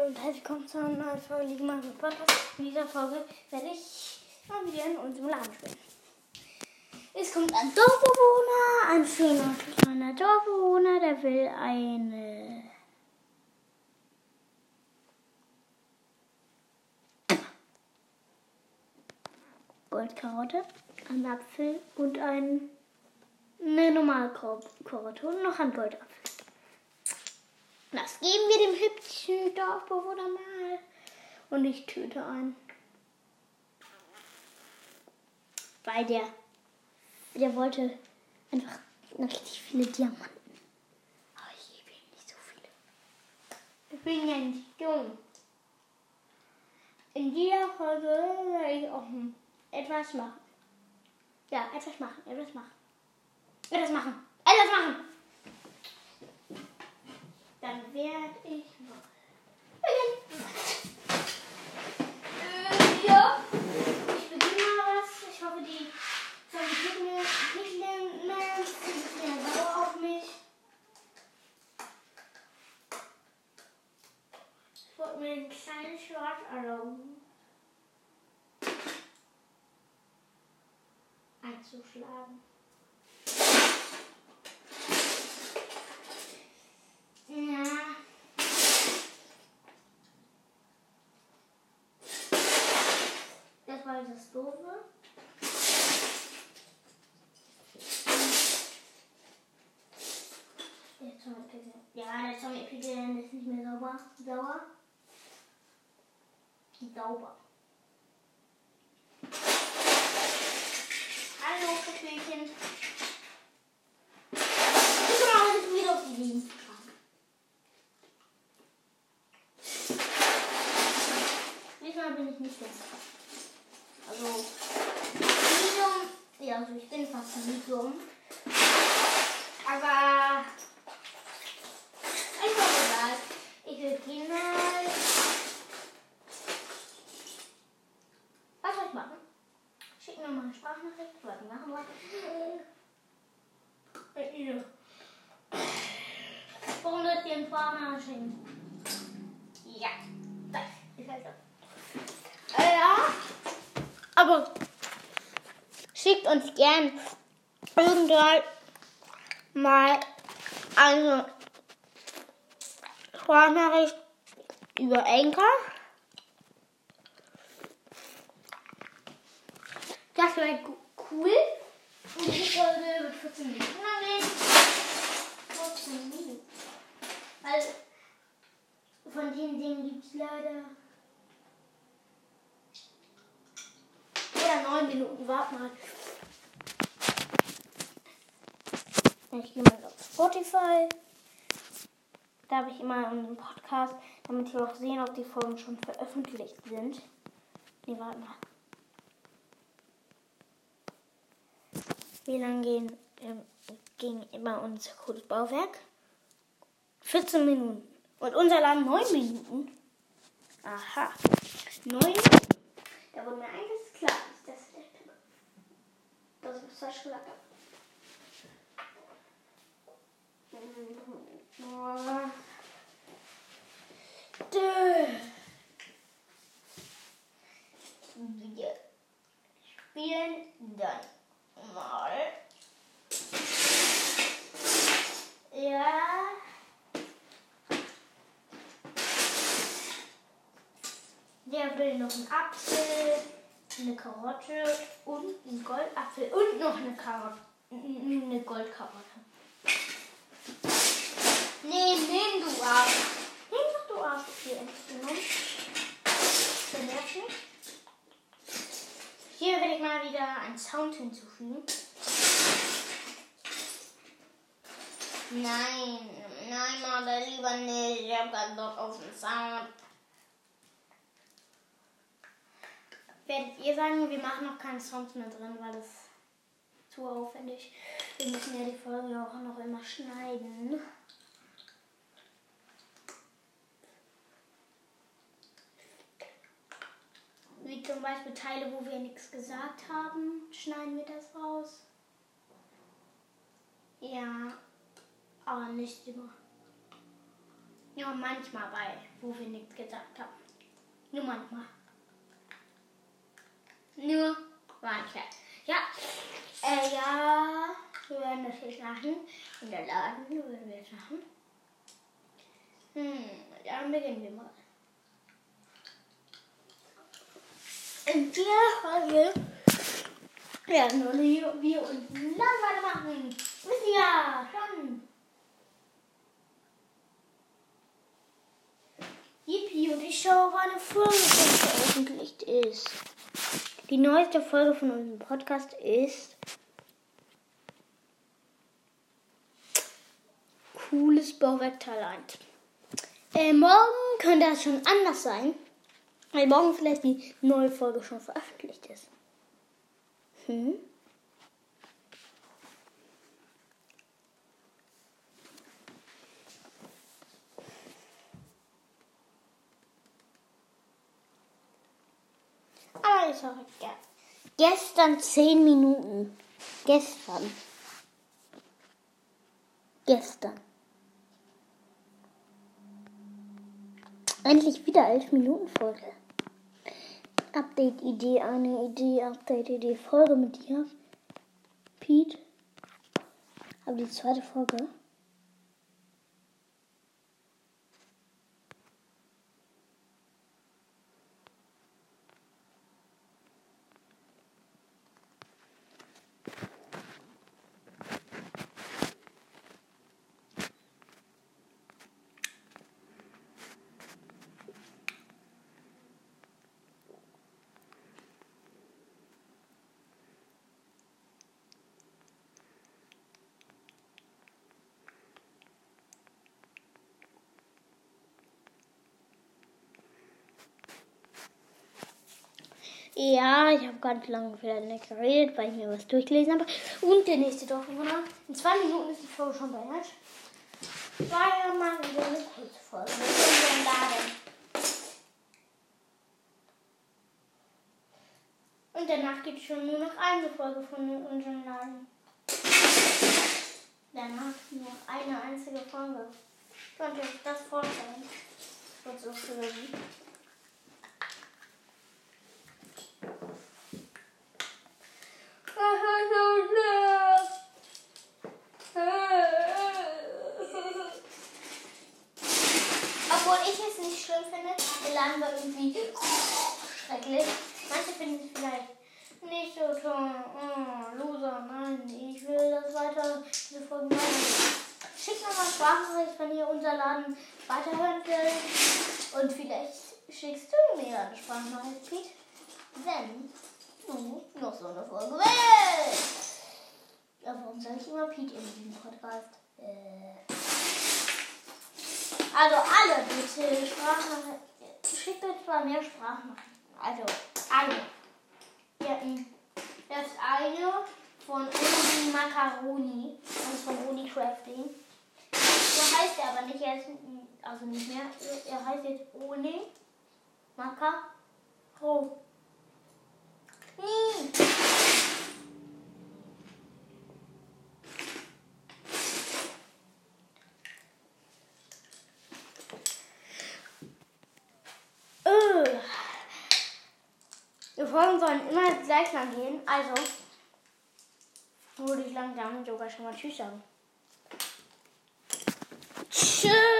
Hallo und herzlich willkommen zu einer neuen Folge Liga Podcast. In dieser Folge werde ich mal wieder in unserem Laden spielen. Es kommt ein Dorfbewohner, ein schöner kleiner Dorfbewohner, der will eine Goldkarotte, einen Apfel und ein, eine normale Karotte und noch ein Goldapfel. Das geben wir dem hübschen Dorfbewohner mal. Und ich töte einen. Weil der, der wollte einfach richtig viele Diamanten. Aber ich gebe ihm nicht so viele. Ich bin ja nicht dumm. In dieser Folge werde ich auch etwas machen. Ja, etwas machen, etwas machen. Etwas machen, etwas machen. Dann werde ich mal. Äh, ja, ich beginne mal was. Ich hoffe, die Zombies nicht mehr sauer auf mich. Ich wollte mir einen kleinen Schwarz erlauben. einzuschlagen. Ja. Das war das Doofe. Ja, der Zombie ist nicht mehr sauber. Sauer. Sauber. Hallo, Köpfchen. Ich mache wieder auf die Linie. Diesmal bin ich nicht ganz Also, Medium. Ja, also ich bin fast Medium. Aber. Ich habe gesagt, ich Kinder. Was soll ich machen? Schick mir mal eine Sprachnachricht. Warte, machen wir. Äh, ihr. Warum wird dir ein Sprachnachricht? Ja, das ist halt so. Äh, ja. Aber schickt uns gern irgendwann mal eine Sprachnachricht über Anchor. Das wäre cool. Und die Folge wird 14 Minuten lang gehen. 14 Minuten. Weil von den Dingen gibt es leider. Ja, 9 Minuten. Warte mal. Ich gehe mal auf Spotify. Da habe ich immer einen Podcast, damit wir auch sehen, ob die Folgen schon veröffentlicht sind. Nee, warte mal. Wie lange gehen, ähm, ging immer unser cooles Bauwerk? 14 Minuten. Und unser Laden 9 Minuten. Aha. 9 Minuten. Da wurde mir eigentlich klar, das ist falsch gesagt. Wir spielen dann mal. Ja. Der will noch einen Apfel, eine Karotte und einen Goldapfel und noch eine Karotte. Eine Goldkarotte. Nee, nimm du Arsch. Nimm doch du Arsch. Hier endlich genommen. Der nervt mich. Hier werde ich mal wieder einen Sound hinzufügen. Nein, nein, mal lieber nicht. Ich habe keinen Bock auf den Sound. Werdet ihr sagen, wir machen noch keinen Sound mehr drin, weil das zu aufwendig. Wir müssen ja die Folge auch noch immer schneiden. Wie zum Beispiel Teile, wo wir nichts gesagt haben, schneiden wir das raus. Ja, aber nicht immer. Ja, manchmal bei wo wir nichts gesagt haben. Nur manchmal. Nur manchmal. Ja, äh, ja, wir machen. In der Laden werden wir es machen. Hm, dann beginnen wir mal. In dieser Folge werden wir, uns Langeweile machen. Wissen ja schon. Yippie und ich schaue, wann eine Folge veröffentlicht ist. Die neueste Folge von unserem Podcast ist Cooles Bauwerk Teil 1. Äh, morgen könnte das schon anders sein, weil morgen vielleicht die neue Folge schon veröffentlicht ist. Hm? Aber ist auch egal. Gestern 10 Minuten. Gestern. Gestern. Endlich wieder 11 Minuten Folge. Update-Idee, eine Idee, Update-Idee, Folge mit dir. Pete. Aber die zweite Folge. Ja, ich habe ganz lange wieder nicht geredet, weil ich mir was durchgelesen habe. Und der nächste Dorfbewohner. In zwei Minuten ist die Folge schon beendet. Zwei Mal in der kurze Folge. Und danach gibt es schon nur noch eine Folge von unserem Laden. Danach nur eine einzige Folge. Könnt ihr euch das vorstellen? Das wird so sie. Obwohl ich es nicht schlimm finde, der Laden war irgendwie schrecklich. Manche finden es vielleicht nicht so toll. Oh, Loser, nein, ich will das weiter, diese Folgen weiter. Schickt mir mal Sprachnachricht, wenn ihr unser Laden weiterhören wollt. Und vielleicht schickst du mir eine Sprachnachricht, Pete. Wenn du noch so eine Folge willst. Ja, warum sage ich immer Pete in diesem Podcast? Äh. Also alle bitte Sprachnachrichten. Schickt euch mal mehr Sprachnachrichten. Also alle. Wir hatten erst eine von Uni Macaroni, also von Uni Crafting. So heißt er aber nicht, er ist, also nicht mehr. Er heißt jetzt Uni Macaroni. Die Folgen sollen immer gleich lang gehen, also würde ich langsam sogar schon mal Tschüss sagen. Tschüss!